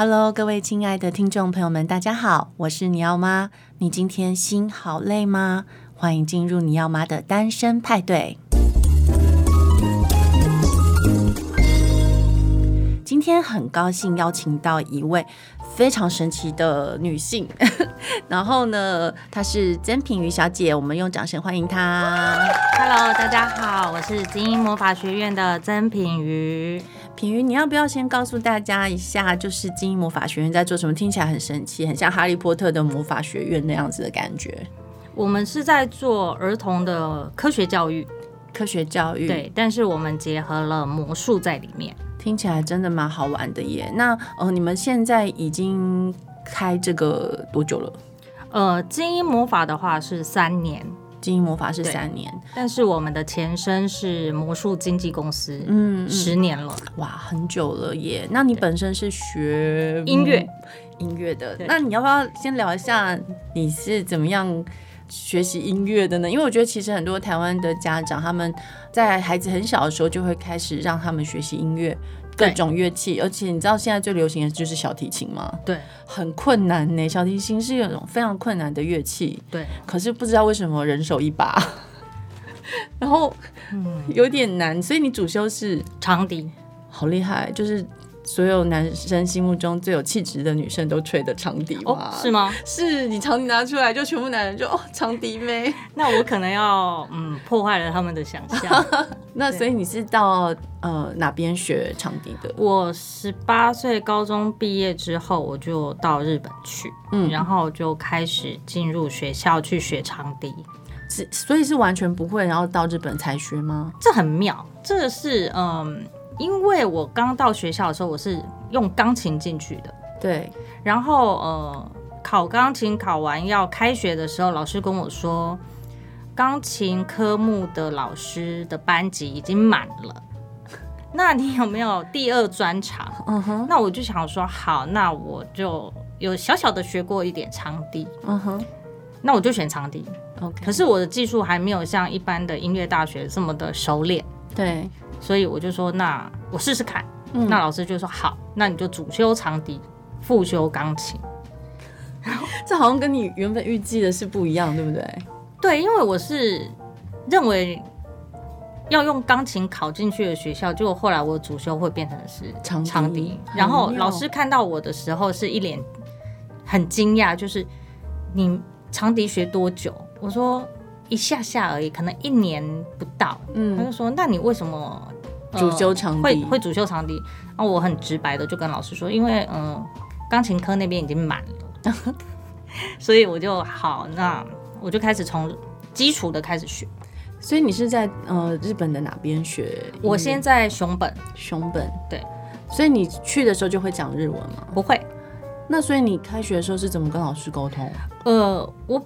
Hello，各位亲爱的听众朋友们，大家好，我是你要妈。你今天心好累吗？欢迎进入你要妈的单身派对。今天很高兴邀请到一位非常神奇的女性，然后呢，她是曾品瑜小姐，我们用掌声欢迎她。Hello，大家好，我是精英魔法学院的曾品瑜。品瑜，你要不要先告诉大家一下，就是精英魔法学院在做什么？听起来很神奇，很像哈利波特的魔法学院那样子的感觉。我们是在做儿童的科学教育，科学教育对，但是我们结合了魔术在里面，听起来真的蛮好玩的耶。那呃，你们现在已经开这个多久了？呃，精英魔法的话是三年。菁英魔法是三年，但是我们的前身是魔术经纪公司，嗯，十年了，哇，很久了耶。那你本身是学音乐。音乐的，那你要不要先聊一下你是怎么样学习音乐的呢？因为我觉得其实很多台湾的家长他们在孩子很小的时候就会开始让他们学习音乐。各种乐器，而且你知道现在最流行的就是小提琴吗？对，很困难呢。小提琴是一种非常困难的乐器，对。可是不知道为什么人手一把，然后有点难。所以你主修是长笛，好厉害，就是。所有男生心目中最有气质的女生都吹的长笛吗？哦，是吗？是你长笛拿出来，就全部男人就哦，长笛妹。那我可能要嗯破坏了他们的想象。那所以你是到呃哪边学长笛的？我十八岁高中毕业之后，我就到日本去，嗯，然后就开始进入学校去学长笛。是，所以是完全不会，然后到日本才学吗？这很妙，这个是嗯。因为我刚到学校的时候，我是用钢琴进去的，对。然后呃，考钢琴考完要开学的时候，老师跟我说，钢琴科目的老师的班级已经满了。那你有没有第二专长？嗯哼。那我就想说，好，那我就有小小的学过一点长笛。嗯哼。那我就选长笛。OK。可是我的技术还没有像一般的音乐大学这么的熟练。对。所以我就说，那我试试看。嗯、那老师就说好，那你就主修长笛，副修钢琴。这好像跟你原本预计的是不一样，对不对？对，因为我是认为要用钢琴考进去的学校，结果后来我主修会变成是。长笛，然后老师看到我的时候是一脸很惊讶，就是你长笛学多久？我说。一下下而已，可能一年不到。嗯，他就说：“那你为什么、呃、主修长笛？会会主修长笛？”然后我很直白的就跟老师说：“因为嗯，钢、呃、琴科那边已经满了，所以我就好，那我就开始从基础的开始学。所以你是在呃日本的哪边学？我现在熊本，熊本对。所以你去的时候就会讲日文吗？不会。那所以你开学的时候是怎么跟老师沟通？呃，我。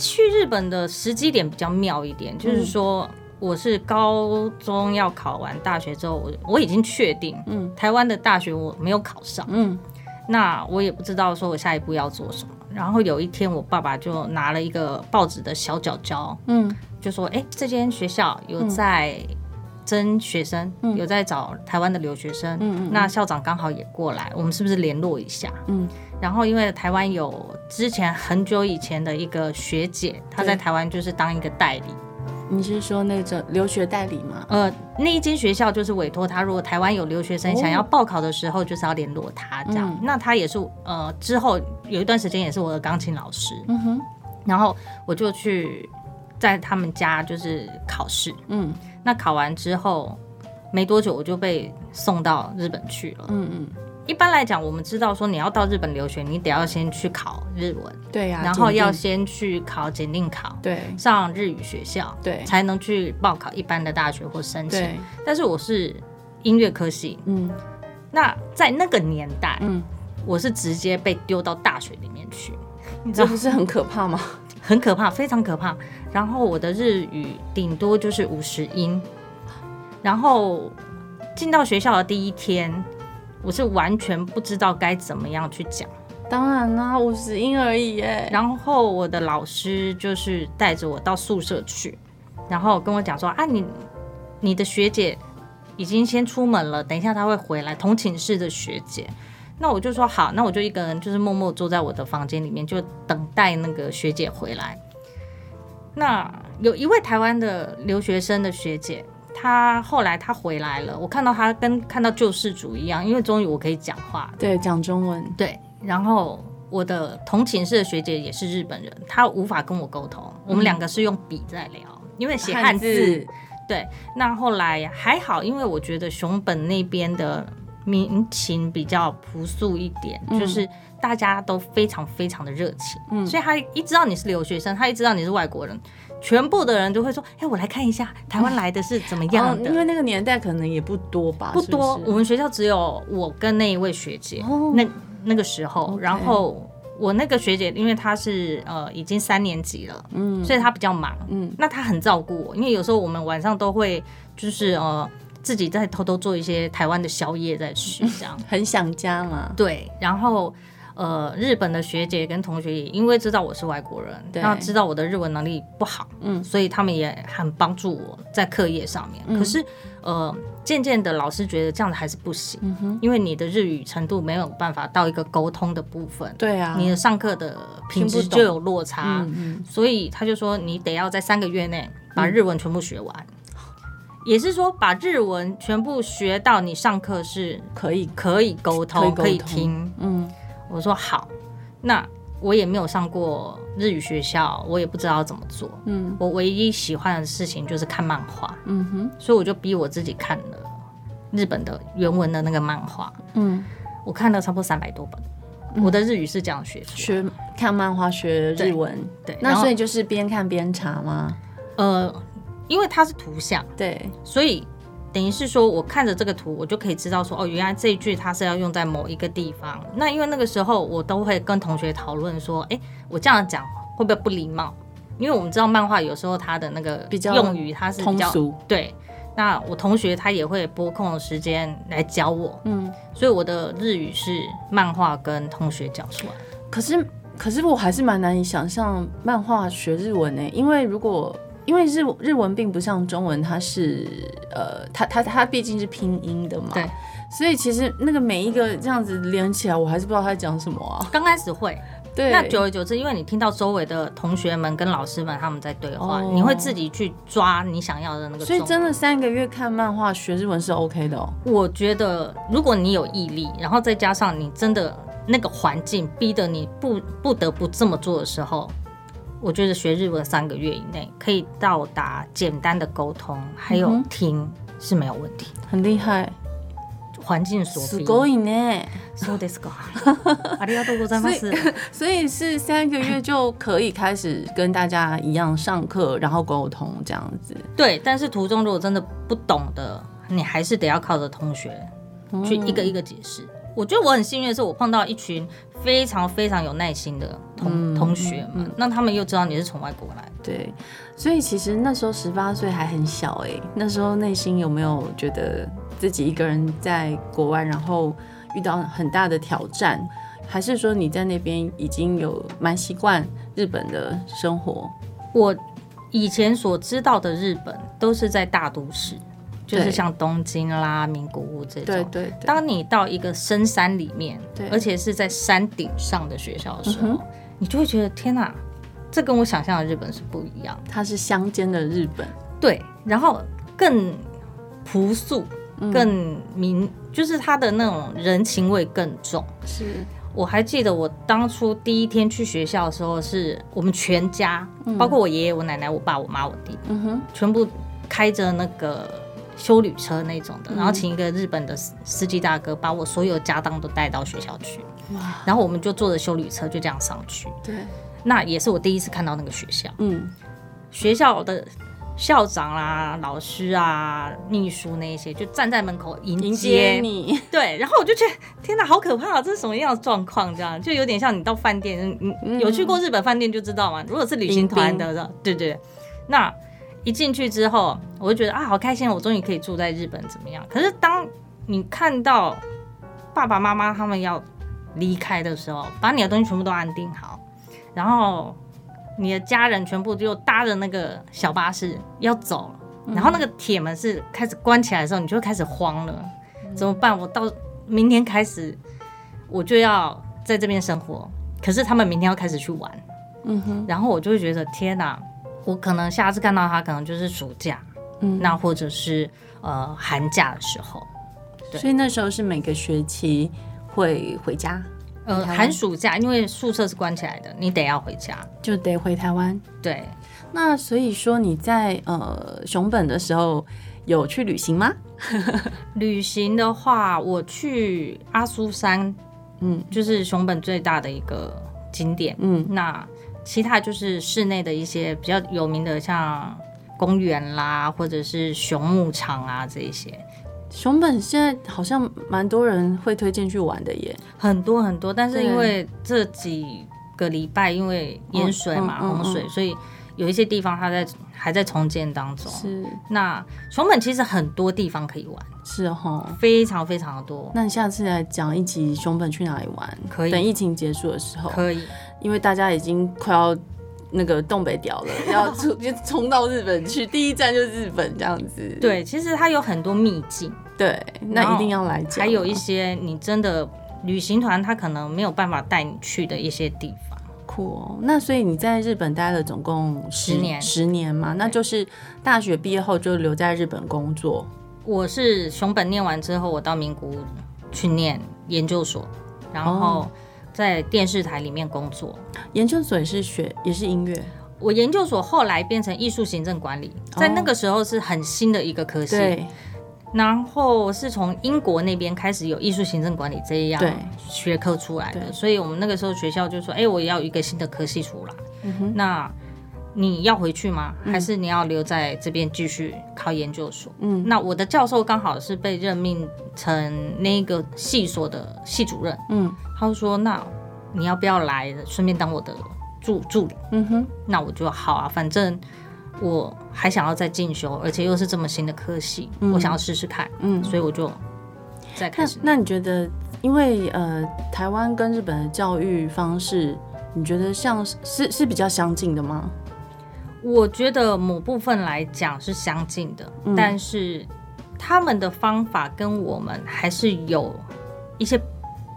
去日本的时机点比较妙一点，就是说我是高中要考完大学之后，我我已经确定，嗯，台湾的大学我没有考上，嗯，那我也不知道说我下一步要做什么。然后有一天，我爸爸就拿了一个报纸的小角角，嗯，就说：“哎，这间学校有在征学生，有在找台湾的留学生，嗯，那校长刚好也过来，我们是不是联络一下？”嗯。然后，因为台湾有之前很久以前的一个学姐，她在台湾就是当一个代理。你是说那个留学代理吗？呃，那一间学校就是委托他，如果台湾有留学生想要报考的时候，就是要联络他这样。那她也是呃，之后有一段时间也是我的钢琴老师。嗯哼。然后我就去在他们家就是考试。嗯。那考完之后没多久，我就被送到日本去了。嗯嗯。一般来讲，我们知道说你要到日本留学，你得要先去考日文，对呀、啊，然后要先去考检定考，对，上日语学校，对，才能去报考一般的大学或申请。但是我是音乐科系，嗯，那在那个年代，嗯，我是直接被丢到大学里面去，你 这不是很可怕吗？很可怕，非常可怕。然后我的日语顶多就是五十音，然后进到学校的第一天。我是完全不知道该怎么样去讲，当然啦，五十音而已耶。然后我的老师就是带着我到宿舍去，然后跟我讲说啊，你你的学姐已经先出门了，等一下她会回来，同寝室的学姐。那我就说好，那我就一个人就是默默坐在我的房间里面，就等待那个学姐回来。那有一位台湾的留学生的学姐，她后来他回来了，我看到他跟看到救世主一样，因为终于我可以讲话，对，讲中文，对。然后我的同寝室的学姐也是日本人，她无法跟我沟通，嗯、我们两个是用笔在聊，因为写汉字。汉字。对，那后来还好，因为我觉得熊本那边的民情比较朴素一点，嗯、就是大家都非常非常的热情，嗯、所以他一知道你是留学生，他一知道你是外国人，全部的人都会说：“哎，我来看一下台湾来的是怎么样 的。嗯哦”因为那个年代可能也不多吧，不多。是是我们学校只有我跟那一位学姐，哦、那那个时候，然后。我那个学姐，因为她是呃已经三年级了，嗯，所以她比较忙，嗯，那她很照顾我，因为有时候我们晚上都会就是呃自己在偷偷做一些台湾的宵夜在吃，这样 很想家嘛。对，然后呃日本的学姐跟同学也因为知道我是外国人，对，然后知道我的日文能力不好，嗯，所以他们也很帮助我在课业上面，嗯，可是。呃，渐渐的，老师觉得这样子还是不行，嗯、因为你的日语程度没有办法到一个沟通的部分。对啊，你的上课的品质就有落差，所以他就说你得要在三个月内把日文全部学完，嗯、也是说把日文全部学到你上课是可以。可以沟通。可以听。嗯，我说好，那。我也没有上过日语学校，我也不知道怎么做。嗯，我唯一喜欢的事情就是看漫画。嗯哼，所以我就逼我自己看了日本的原文的那个漫画。嗯，我看了差不多三百多本。嗯、我的日语是这样学，学看漫画学日文。对，对，那所以就是边看边查吗？呃，因为它是图像，对，所以。等于是说，我看着这个图，我就可以知道说，哦，原来这一句它是要用在某一个地方。那因为那个时候，我都会跟同学讨论说，哎，我这样讲会不会不礼貌？因为我们知道漫画有时候它的那个用语它是比较通俗。对，那我同学他也会拨空的时间来教我，嗯，所以我的日语是漫画跟同学教出来。可是，可是我还是蛮难以想象漫画学日文呢，因为如果。因为日日文并不像中文，它是呃，它它它毕竟是拼音的嘛，对，所以其实那个每一个这样子连起来，我还是不知道他在讲什么啊。刚开始会，对，那久而久之，因为你听到周围的同学们跟老师们他们在对话，哦、你会自己去抓你想要的那个。所以真的三个月看漫画学日文是 OK 的哦。我觉得如果你有毅力，然后再加上你真的那个环境逼得你不不得不这么做的时候。我觉得学日文三个月以内可以到达简单的沟通，还有听是没有问题，很厉害。环境所逼。すごいね。そうですか。ありがとうございます。所以是三个月就可以开始跟大家一样上课，然后沟通这样子。对，但是途中如果真的不懂的，你还是得要靠着同学去一个一个解释。嗯 我觉得我很幸运的是，我碰到一群非常非常有耐心的同、嗯、同学们，嗯、那他们又知道你是从外国来，对，所以其实那时候十八岁还很小哎、欸，那时候内心有没有觉得自己一个人在国外，然后遇到很大的挑战，还是说你在那边已经有蛮习惯日本的生活？我以前所知道的日本都是在大都市。就是像东京啦、名古屋这种。对对对。当你到一个深山里面，对，而且是在山顶上的学校的时候，嗯、你就会觉得天哪，这跟我想象的日本是不一样。它是乡间的日本。对，然后更朴素、更民，嗯、就是它的那种人情味更重。是。我还记得我当初第一天去学校的时候，是我们全家，嗯、包括我爷爷、我奶奶、我爸、我妈、我弟，嗯哼，全部开着那个。休旅车那种的，然后请一个日本的司机大哥把我所有家当都带到学校去，哇！然后我们就坐着修旅车就这样上去。对，那也是我第一次看到那个学校。嗯，学校的校长啊、老师啊、秘书那些就站在门口迎接，你。对，然后我就觉得天哪，好可怕啊！这是什么样的状况？这样就有点像你到饭店，你有去过日本饭店就知道嘛。如果是旅行团的，对对，那。一进去之后，我就觉得啊，好开心，我终于可以住在日本，怎么样？可是当你看到爸爸妈妈他们要离开的时候，把你的东西全部都安定好，然后你的家人全部就搭着那个小巴士要走，然后那个铁门是开始关起来的时候，你就会开始慌了，怎么办？我到明天开始。我就要在这边生活，可是他们明天要开始去玩，嗯哼，然后我就会觉得天哪，我可能下次看到他可能就是暑假，嗯，那或者是呃寒假的时候，对，所以那时候是每个学期会回家，呃，寒暑假因为宿舍是关起来的，你得要回家，就得回台湾，对。那所以说你在呃熊本的时候有去旅行吗？旅行的话，我去阿苏山，嗯，就是熊本最大的一个景点，嗯，那其他就是室内的一些比较有名的，像公园啦，或者是熊牧场啊这一些。熊本现在好像蛮多人会推荐去玩的耶，很多很多，但是因为这几个礼拜因为淹水嘛，洪水，所以。有一些地方它在还在重建当中。是，那熊本其实很多地方可以玩。是哦，非常非常的多。那你下次来讲一集熊本去哪里玩？可以。等疫情结束的时候。可以。因为大家已经快要那个东北屌了，要冲冲到日本去，第一站就是日本这样子。对，其实它有很多秘境。对，那一定要来讲。还有一些你真的旅行团他可能没有办法带你去的一些地方。酷哦，那所以你在日本待了总共十年，十年嘛，那就是大学毕业后就留在日本工作。我是熊本念完之后，我到名古屋去念研究所，然后在电视台里面工作。研究所也是学，也是音乐。我研究所后来变成艺术行政管理，在那个时候是很新的一个科系。对。然后是从英国那边开始有艺术行政管理这样学科出来的，所以我们那个时候学校就说：“哎，我要有一个新的科系出来，嗯、那你要回去吗？还是你要留在这边继续考研究所？”嗯，那我的教授刚好是被任命成那个系所的系主任，嗯，他就说：“那你要不要来，顺便当我的助助理？”嗯哼，那我就好啊，反正。我还想要再进修，而且又是这么新的科系，嗯、我想要试试看，嗯，所以我就再开始那。那你觉得，因为呃，台湾跟日本的教育方式，你觉得像是是比较相近的吗？我觉得某部分来讲是相近的，嗯、但是他们的方法跟我们还是有一些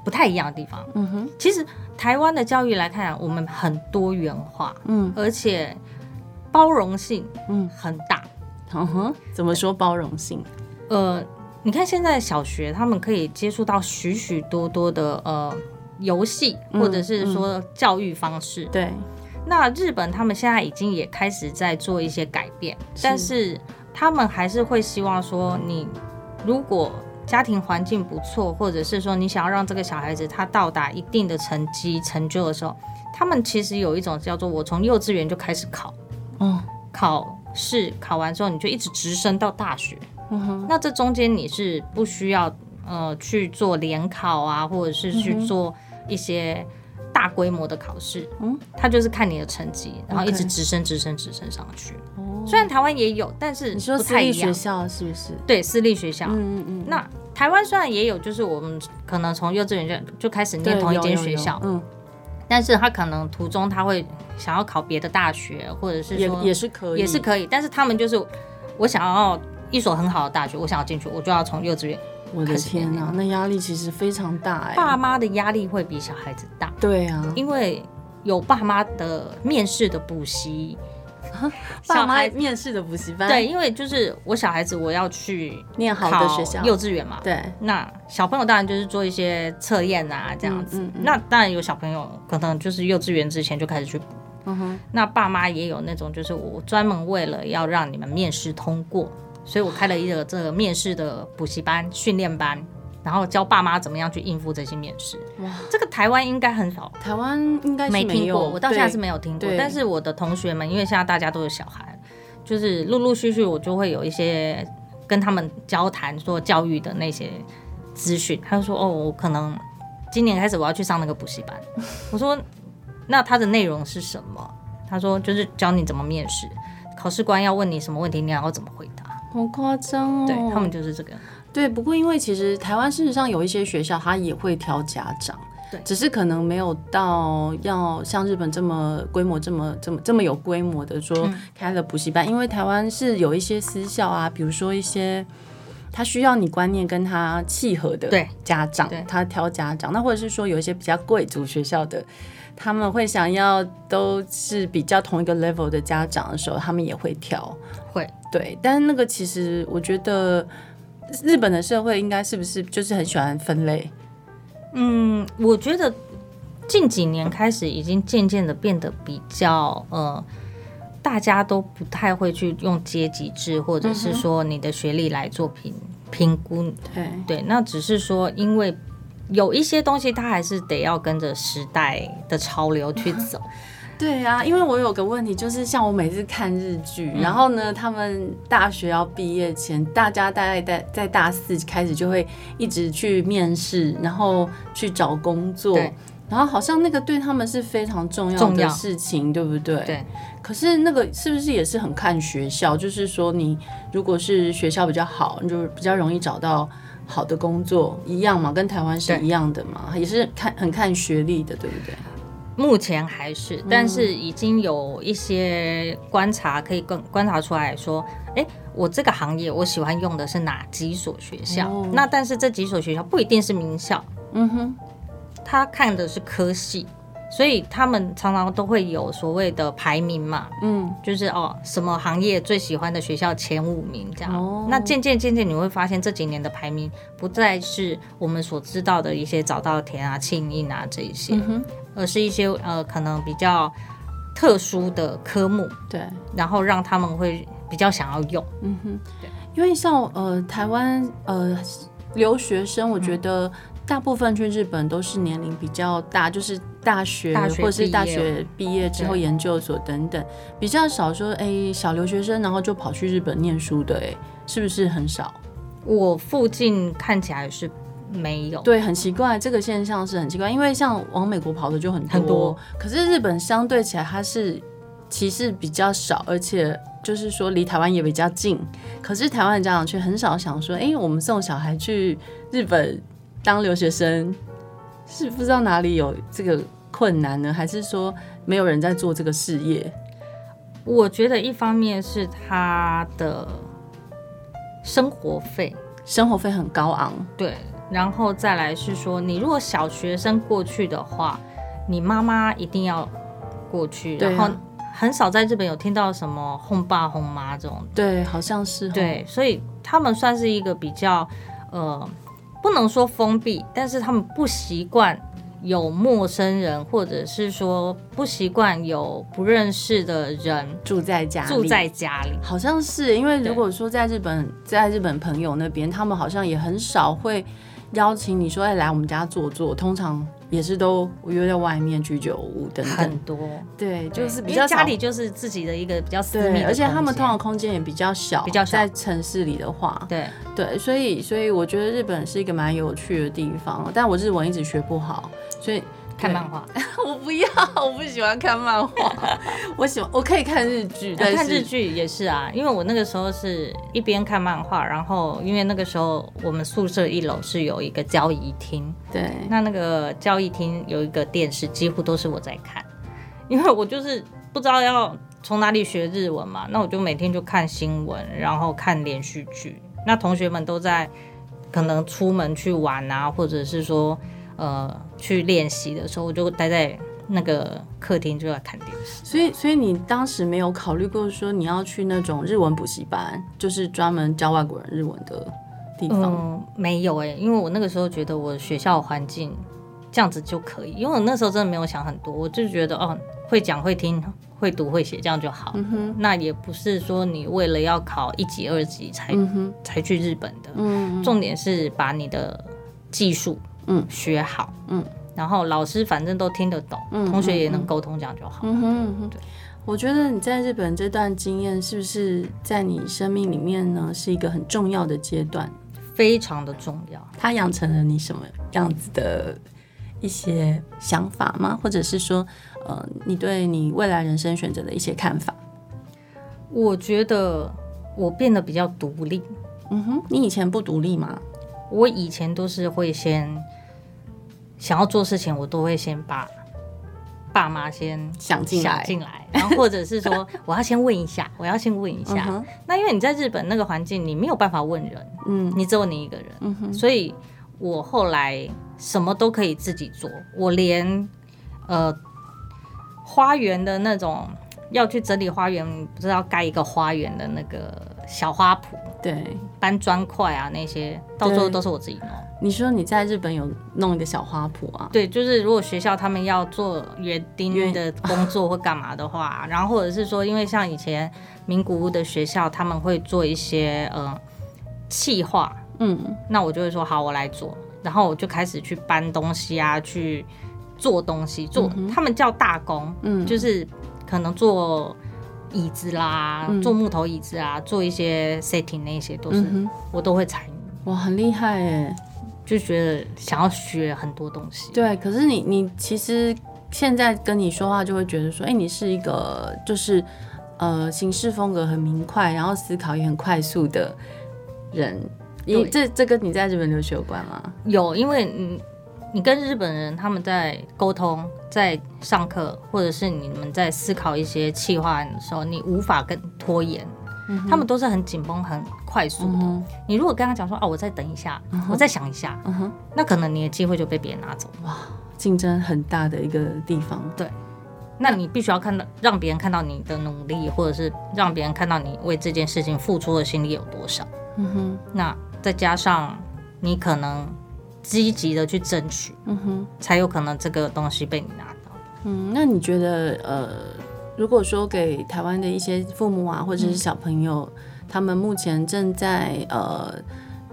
不太一样的地方。嗯哼，其实台湾的教育来看，我们很多元化，嗯，而且。包容性嗯很大，嗯哼，怎么说包容性？呃，你看现在小学他们可以接触到许许多多的呃游戏，或者是说教育方式。对、那日本他们现在已经也开始在做一些改变，是但是他们还是会希望说，你如果家庭环境不错，或者是说你想要让这个小孩子他到达一定的成绩成就的时候，他们其实有一种叫做我从幼稚园就开始考。嗯，考试考完之后，你就一直直升到大学。嗯哼，那这中间你是不需要呃去做联考啊，或者是去做一些大规模的考试。嗯，他就是看你的成绩，然后一直直升、直升、直升上去。哦，虽然台湾也有，但是你说私立学校是不是？对，私立学校。嗯嗯嗯。那台湾虽然也有，就是我们可能从幼稚园就就开始念同一间学校。嗯。但是他可能途中他会想要考别的大学，或者是说也也是可以，也是可以。但是他们就是我想要一所很好的大学，我想要进去，我就要从幼稚园。我的天哪，那压力其实非常大哎。爸妈的压力会比小孩子大。对啊，因为有爸妈的面试的补习。爸妈面试的补习班，对，因为就是我小孩子我要去念好的学校，幼稚园嘛。对，那小朋友当然就是做一些测验啊，这样子。嗯嗯嗯、那当然有小朋友可能就是幼稚园之前就开始去补。嗯哼。那爸妈也有那种，就是我专门为了要让你们面试通过，所以我开了一个这个面试的补习班训练班。然后教爸妈怎么样去应付这些面试。哇，这个台湾应该很少，台湾应该没听过，我到现在是没有听过。但是我的同学们，因为现在大家都有小孩，就是陆陆续续我就会有一些跟他们交谈做教育的那些资讯。他就说：“哦，我可能今年开始我要去上那个补习班。”我说：“那它的内容是什么？”他说：“就是教你怎么面试，考试官要问你什么问题，你要怎么回答。”好夸张哦！对，他们就是这个。对，不过因为其实台湾事实上有一些学校，他也会挑家长，对，只是可能没有到要像日本这么规模这么这么这么有规模的说开了补习班，嗯、因为台湾是有一些私校啊，比如说一些他需要你观念跟他契合的家长，他挑家长。那或者是说有一些比较贵族学校的，他们会想要都是比较同一个 level 的家长的时候，他们也会挑。会对，但是那个其实我觉得日本的社会应该是不是就是很喜欢分类？嗯，我觉得近几年开始已经渐渐的变得比较呃。大家都不太会去用阶级制，或者是说你的学历来做评评估。对对，那只是说，因为有一些东西，它还是得要跟着时代的潮流去走。对啊，因为我有个问题，就是像我每次看日剧，嗯、然后呢，他们大学要毕业前，大家大概在在大四开始就会一直去面试，然后去找工作。然后好像那个对他们是非常重要的事情，对不对？对。可是那个是不是也是很看学校？就是说，你如果是学校比较好，你就比较容易找到好的工作，一样嘛，跟台湾是一样的嘛，也是看很看学历的，对不对？目前还是，但是已经有一些观察可以更观察出来说，哎，我这个行业我喜欢用的是哪几所学校？哦。那但是这几所学校不一定是名校。嗯哼。他看的是科系，所以他们常常都会有所谓的排名嘛，嗯，就是哦，什么行业最喜欢的学校前五名这样。哦，那渐渐渐渐你会发现这几年的排名不再是我们所知道的一些早稻田啊、庆应啊这一些，嗯，而是一些呃可能比较特殊的科目，对，然后让他们会比较想要用，嗯哼，对，因为像呃台湾呃留学生，我觉得。大部分去日本都是年龄比较大，就是大学，或者是大学毕业之后研究所等等，比较少说哎、欸、小留学生然后就跑去日本念书的哎、欸，是不是很少？我附近看起来是没有，对，很奇怪，这个现象是很奇怪，因为像往美国跑的就很多，很多，可是日本相对起来它是其实比较少，而且就是说离台湾也比较近，可是台湾的家长却很少想说，哎、欸，我们送小孩去日本。当留学生是不知道哪里有这个困难呢，还是说没有人在做这个事业？我觉得一方面是他的生活费，生活费很高昂，对。然后再来是说，你如果小学生过去的话，你妈妈一定要过去，然后很少在日本有听到什么哄爸哄妈这种，对，好像是对，所以他们算是一个比较呃。不能说封闭，但是他们不习惯有陌生人，或者是说不习惯有不认识的人住在家里。住在家里，好像是因为如果说在日本，在日本朋友那边，他们好像也很少会邀请你说，哎，来我们家坐坐，通常。也是都约在外面居酒屋等等，很多。对，就是比较家里就是自己的一个比较私密，而且他们通常空间也比较小，比较小，在城市里的话，对。对，所以所以我觉得日本是一个蛮有趣的地方，但我日文一直学不好，所以。看漫画，我不要，我不喜欢看漫画。我喜欢，我可以看日剧，但看日剧也是啊。因为我那个时候是一边看漫画，然后因为那个时候我们宿舍一楼是有一个交易厅，对，那那个交易厅有一个电视，几乎都是我在看。因为我就是不知道要从哪里学日文嘛，那我就每天就看新闻，然后看连续剧。那同学们都在可能出门去玩啊，或者是说。呃，去练习的时候，我就待在那个客厅，就要看电视。所以，所以你当时没有考虑过说你要去那种日文补习班，就是专门教外国人日文的地方？嗯，没有哎、欸，因为我那个时候觉得我学校环境这样子就可以，因为我那时候真的没有想很多，我就觉得哦，会讲会听会读会写这样就好。那也不是说你为了要考一级二级才、嗯、才去日本的。嗯，重点是把你的技术。嗯，学好，嗯，然后老师反正都听得懂，嗯，同学也能沟通，这样就好。嗯哼，嗯哼，对，我觉得你在日本这段经验是不是在你生命里面呢，是一个很重要的阶段？非常的重要。它养成了你什么样子的一些想法吗？或者是说，呃，你对你未来人生选择的一些看法？我觉得我变得比较独立。嗯哼，你以前不独立吗？我以前都是会先想要做事情，我都会先把爸妈先想进来，进来，然后或者是说我要先问一下，我要先问一下。嗯、那因为你在日本那个环境，你没有办法问人，嗯，你只有你一个人，嗯，所以我后来什么都可以自己做，我连呃花园的那种要去整理花园，不知道盖一个花园的那个小花圃，对，搬砖块啊那些，到最后都是我自己弄。你说你在日本有弄一个小花圃啊？对，就是如果学校他们要做园丁的工作或干嘛的话，然后或者是说，因为像以前名古屋的学校，他们会做一些呃气化，嗯，那我就会说好，我来做，然后我就开始去搬东西啊，去做东西，做、嗯、他们叫大工，嗯，就是可能做椅子啦，嗯、做木头椅子啊，做一些 setting 那些都是、嗯、我都会参与。哇，很厉害哎！就觉得想要学很多东西，对。可是你你其实现在跟你说话，就会觉得说，哎、欸，你是一个就是呃行事风格很明快，然后思考也很快速的人。你这这跟你在日本留学有关吗？有，因为你你跟日本人他们在沟通，在上课，或者是你们在思考一些企划案的时候，你无法跟拖延。他们都是很紧绷、很快速的。嗯、你如果跟他讲说：“哦，我再等一下，嗯、我再想一下。嗯”那可能你的机会就被别人拿走。哇，竞争很大的一个地方。对，那你必须要看到，让别人看到你的努力，或者是让别人看到你为这件事情付出的心力有多少。嗯哼。那再加上你可能积极的去争取，嗯哼，才有可能这个东西被你拿到。嗯，那你觉得呃？如果说给台湾的一些父母啊，或者是小朋友，嗯、他们目前正在呃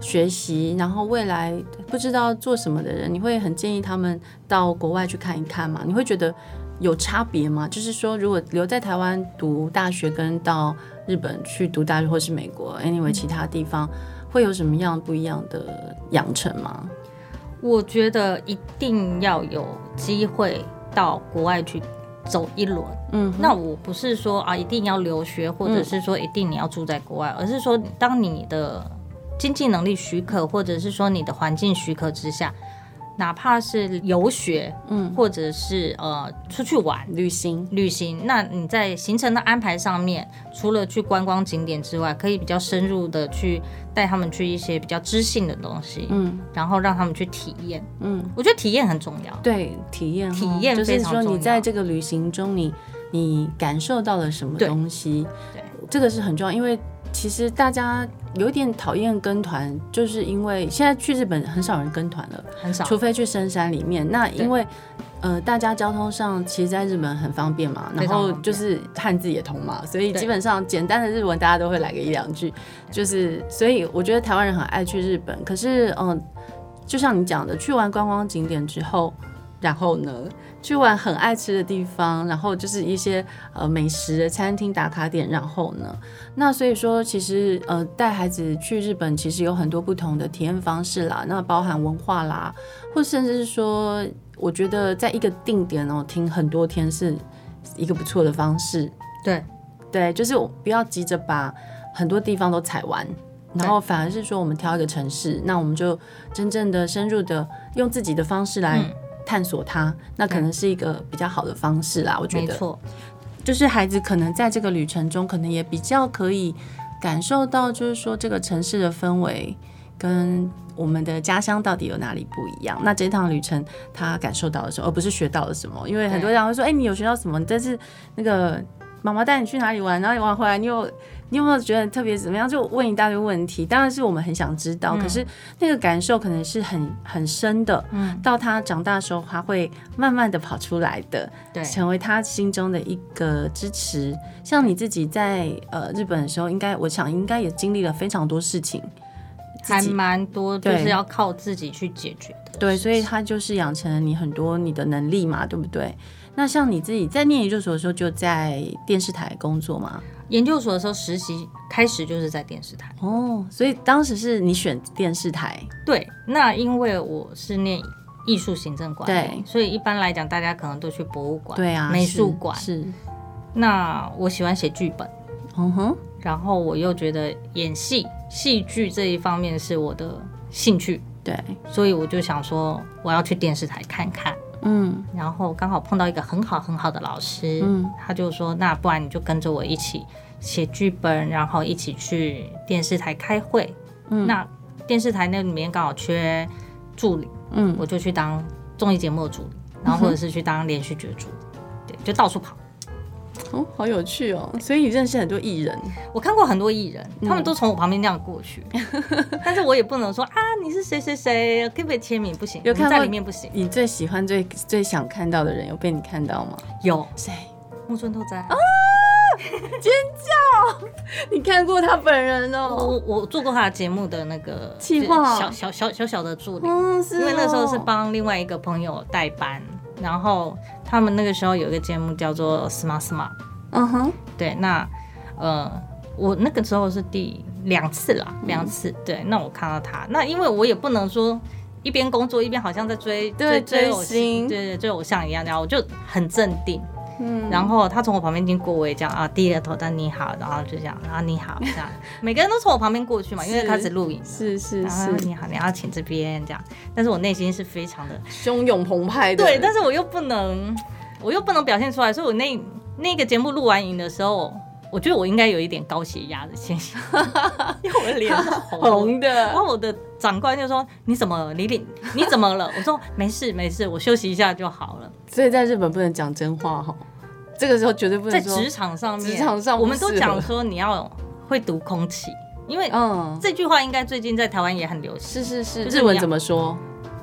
学习，然后未来不知道做什么的人，你会很建议他们到国外去看一看吗？你会觉得有差别吗？就是说，如果留在台湾读大学，跟到日本去读大学，或是美国，anyway 其他地方，会有什么样不一样的养成吗？我觉得一定要有机会到国外去。走一轮，嗯，那我不是说啊，一定要留学，或者是说一定你要住在国外，嗯、而是说当你的经济能力许可，或者是说你的环境许可之下。哪怕是游学，嗯，或者是呃出去玩旅行。旅行，那你在行程的安排上面，除了去观光景点之外，可以比较深入的去带他们去一些比较知性的东西，嗯，然后让他们去体验，嗯，我觉得体验很重要，对，体验体验非常重要，就是说你在这个旅行中你，你你感受到了什么东西，对，对，这个是很重要，因为。其实大家有点讨厌跟团，就是因为现在去日本很少人跟团了，很少，除非去深山里面。那因为呃，大家交通上其实，在日本很方便嘛，然后就是汉字也通嘛，所以基本上简单的日文大家都会来个一两句。就是所以我觉得台湾人很爱去日本，可是嗯、呃，就像你讲的，去完观光景点之后，然后呢？去玩很爱吃的地方，然后就是一些呃美食的餐厅打卡点，然后呢，那所以说其实呃带孩子去日本其实有很多不同的体验方式啦，那包含文化啦，或甚至是说，我觉得在一个定点哦停很多天是一个不错的方式。对对，就是不要急着把很多地方都踩完，然后反而是说我们挑一个城市，那我们就真正的深入的用自己的方式来。嗯探索它，那可能是一个比较好的方式啦。我觉得，没错，就是孩子可能在这个旅程中，可能也比较可以感受到，就是说这个城市的氛围跟我们的家乡到底有哪里不一样。那这趟旅程他感受到了什么，而不是学到了什么。因为很多人会说：“哎，你有学到什么？”但是那个妈妈带你去哪里玩，然后你玩回来，你有。你有没有觉得特别怎么样？就问一大堆问题，当然是我们很想知道。嗯、可是那个感受可能是很很深的，嗯，到他长大的时候，他会慢慢的跑出来的，对，成为他心中的一个支持。像你自己在呃日本的时候，应该我想应该也经历了非常多事情，还蛮多，就是要靠自己去解决的。对，所以他就是养成了你很多你的能力嘛，对不对？那像你自己在念研究所的时候，就在电视台工作吗？研究所的时候实习开始就是在电视台。哦，所以当时是你选电视台。对，那因为我是念艺术行政管理，对，所以一般来讲，大家可能都去博物馆，对啊，美术馆。是。那我喜欢写剧本，嗯哼，然后我又觉得演戏、戏剧这一方面是我的兴趣，对，所以我就想说，我要去电视台看看。嗯，然后刚好碰到一个很好很好的老师，嗯，他就说，那不然你就跟着我一起写剧本，然后一起去电视台开会。嗯，那电视台那里面刚好缺助理，嗯，我就去当综艺节目的助理，然后或者是去当连续剧助理，对，就到处跑。哦，好有趣哦！所以你认识很多艺人，我看过很多艺人，他们都从我旁边那样过去，嗯、但是我也不能说啊，你是谁谁谁，可不可以签名？不行，有看在里面不行。你最喜欢、最最想看到的人有被你看到吗？有谁？木村拓哉啊！尖叫！你看过他本人哦？我我做过他的节目的那个企划，小小小小小的助理，嗯、是哦、因为那时候是帮另外一个朋友代班。然后他们那个时候有一个节目叫做《Smart Smart》，嗯哼，对，那呃，我那个时候是第两次啦，两次，对，那我看到他，那因为我也不能说一边工作一边好像在追对追追星，对对追偶像一样，然后我就很镇定。嗯，然后他从我旁边经过，我也这样啊，低着头，但你好，然后就这样，然后你好，这样，每个人都从我旁边过去嘛，因为开始录影，是是是，你好，你要请这边这样，但是我内心是非常的汹涌澎湃的，对，但是我又不能，我又不能表现出来，所以我那那个节目录完影的时候，我觉得我应该有一点高血压的现象，因为我的脸是红的，然后我的长官就说，你怎么，李李，你怎么了？我说没事没事，我休息一下就好了。所以在日本不能讲真话哈。这个时候绝对不能在职场上面，职场上我们都讲说你要会读空气，因为嗯，这句话应该最近在台湾也很流行。是是是，日文怎么说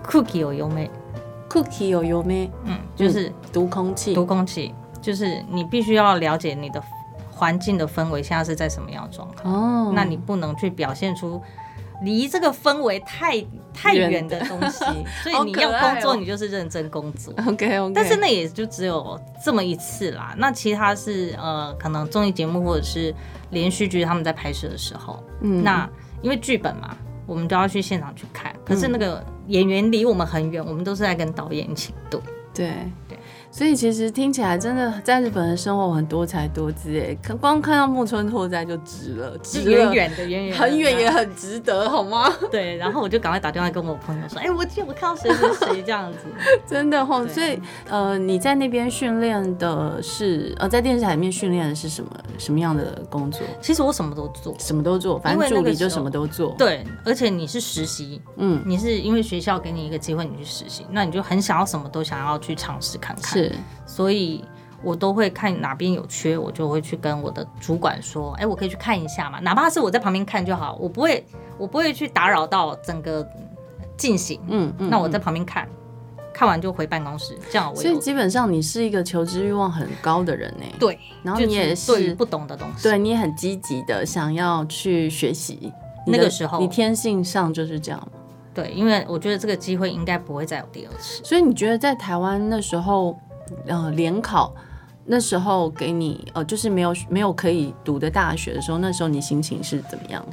？Cookie 有优美，Cookie 有优美，嗯，就是读空气，读空气，就是你必须要了解你的环境的氛围现在是在什么样的状况。哦，那你不能去表现出。离这个氛围太太远的东西，所以你要工作，你就是认真工作。OK OK。但是那也就只有这么一次啦。那其他是呃，可能综艺节目或者是连续剧他们在拍摄的时候，嗯，那因为剧本嘛，我们都要去现场去看。可是那个演员离我们很远，我们都是在跟导演一起对。对对。所以其实听起来真的在日本的生活很多才多姿哎，光看到木村拓哉就值了，值远远的远远很远也很值得，好吗？对，然后我就赶快打电话跟我朋友说，哎、欸，我记得我看到谁谁谁这样子，真的哈。所以呃，你在那边训练的是呃，在电视台里面训练的是什么什么样的工作？其实我什么都做，什么都做，反正助理就什么都做。对，而且你是实习，嗯，你是因为学校给你一个机会，你去实习，那你就很想要什么都想要去尝试看看。是。所以，我都会看哪边有缺，我就会去跟我的主管说：“哎，我可以去看一下嘛，哪怕是我在旁边看就好，我不会，我不会去打扰到整个进行。嗯”嗯，那我在旁边看，看完就回办公室，这样我。所以基本上你是一个求知欲望很高的人呢。对，然后你也是对不懂的东西，对你也很积极的想要去学习。那个时候，你天性上就是这样。对，因为我觉得这个机会应该不会再有第二次。所以你觉得在台湾那时候？呃，联考那时候给你呃，就是没有没有可以读的大学的时候，那时候你心情是怎么样？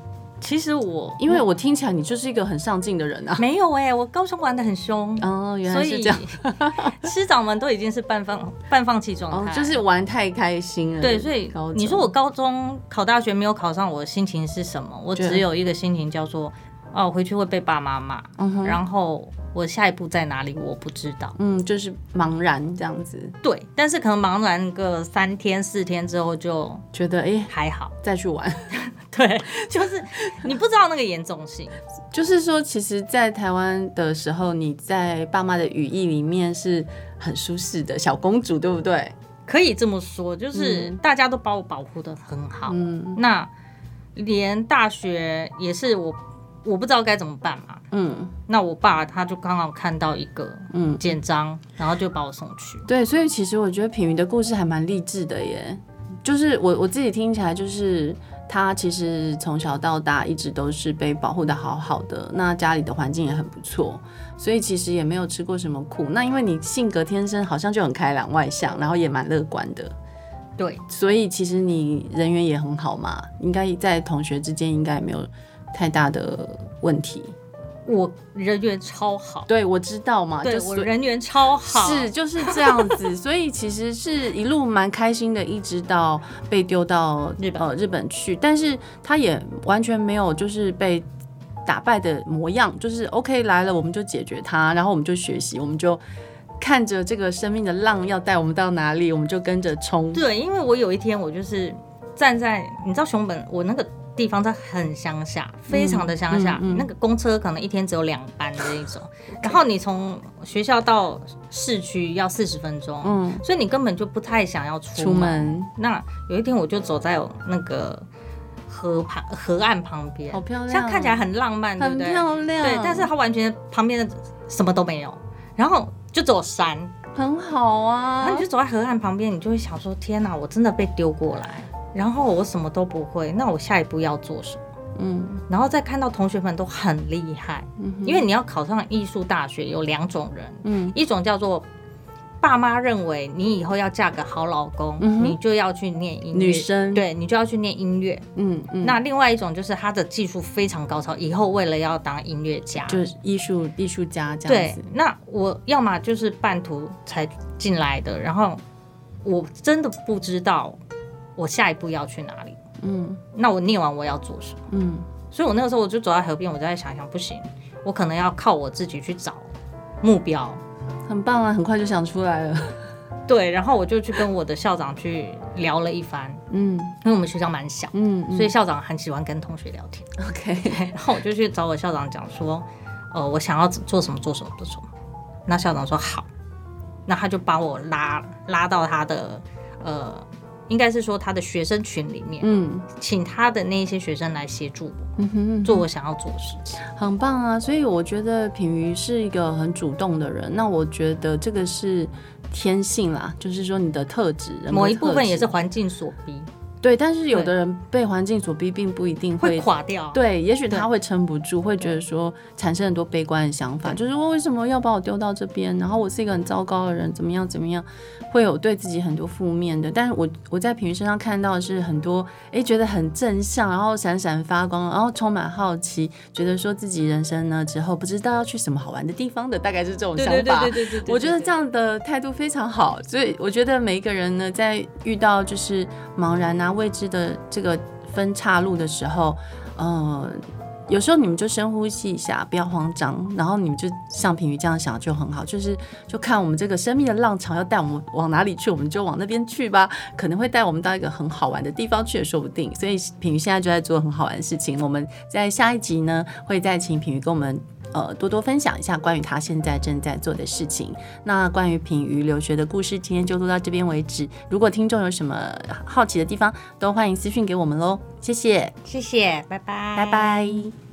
其实我，因为我听起来你就是一个很上进的人啊。没有哎、欸，我高中玩的很凶哦，原来是这样。师长们都已经是半放半放弃状态、哦，就是玩太开心了。对，所以你说我高中考大学没有考上，我的心情是什么？我只有一个心情叫做，哦，回去会被爸妈骂，嗯、然后。我下一步在哪里？我不知道。嗯，就是茫然这样子。对，但是可能茫然个三天四天之后，就觉得哎还好，再去玩。对，就是你不知道那个严重性。就是说，其实，在台湾的时候，你在爸妈的羽翼里面是很舒适的小公主，对不对？可以这么说，就是大家都把我保护的很好。嗯，那连大学也是我。我不知道该怎么办嘛，嗯，那我爸他就刚好看到一个嗯简章，嗯、然后就把我送去。对，所以其实我觉得品妤的故事还蛮励志的耶，就是我我自己听起来就是他其实从小到大一直都是被保护的好好的，那家里的环境也很不错，所以其实也没有吃过什么苦。那因为你性格天生好像就很开朗外向，然后也蛮乐观的，对，所以其实你人缘也很好嘛，应该在同学之间应该也没有。太大的问题，我人缘超好，对，我知道嘛，对，就我人缘超好，是就是这样子，所以其实是一路蛮开心的，一直到被丢到日本。呃日本去，但是他也完全没有就是被打败的模样，就是 OK 来了我们就解决他，然后我们就学习，我们就看着这个生命的浪要带我们到哪里，我们就跟着冲。对，因为我有一天我就是站在，你知道熊本，我那个。地方在很乡下，非常的乡下，嗯嗯嗯、那个公车可能一天只有两班的那种，然后你从学校到市区要四十分钟，嗯，所以你根本就不太想要出门。出门。那有一天我就走在那个河旁河岸旁边，好漂亮，像看起来很浪漫，对不对？很漂亮。对，但是它完全旁边的什么都没有，然后就只有山，很好啊。然后你就走在河岸旁边，你就会想说：天哪，我真的被丢过来。然后我什么都不会，那我下一步要做什么？嗯，然后再看到同学们都很厉害，嗯，因为你要考上艺术大学有两种人，嗯，一种叫做爸妈认为你以后要嫁个好老公，嗯，你就要去念音乐，女生，对，你就要去念音乐，嗯嗯。那另外一种就是他的技术非常高超，以后为了要当音乐家，就是艺术艺术家这样子。对，那我要么就是半途才进来的，然后我真的不知道。我下一步要去哪里？嗯，那我念完我要做什么？嗯，所以我那个时候我就走在河边，我就在想想，不行，我可能要靠我自己去找目标。很棒啊，很快就想出来了。对，然后我就去跟我的校长去聊了一番。嗯，因为我们学校蛮小，嗯，所以校长很喜欢跟同学聊天。OK，然后我就去找我校长讲说，呃，我想要做什么，做什么，做什么。那校长说好，那他就把我拉拉到他的呃。应该是说他的学生群里面，嗯，请他的那些学生来协助我，嗯哼，做我想要做的事情，很棒啊！所以我觉得品瑜是一个很主动的人，那我觉得这个是天性啦，就是说你的特质，某一部分也是环境所逼。对，但是有的人被环境所逼，并不一定会，会垮掉。对，也许他会撑不住，会觉得说产生很多悲观的想法，就是我为什么要把我丢到这边？然后我是一个很糟糕的人，怎么样怎么样，会有对自己很多负面的。但是我我在品妤身上看到的是很多，哎，觉得很正向，然后闪闪发光，然后充满好奇，觉得说自己人生呢之后不知道要去什么好玩的地方的，大概是这种想法。对对对对对对。我觉得这样的态度非常好，所以我觉得每一个人呢，在遇到就是茫然啊。未知的这个分岔路的时候，呃，有时候你们就深呼吸一下，不要慌张，然后你们就像品鱼这样想就很好，就是就看我们这个生命的浪潮要带我们往哪里去，我们就往那边去吧，可能会带我们到一个很好玩的地方去也说不定。所以品鱼现在就在做很好玩的事情，我们在下一集呢会再请品鱼跟我们。呃，多多分享一下关于他现在正在做的事情。那关于品鱼留学的故事，今天就录到这边为止。如果听众有什么好奇的地方，都欢迎私讯给我们喽。谢谢，谢谢，拜拜，拜拜。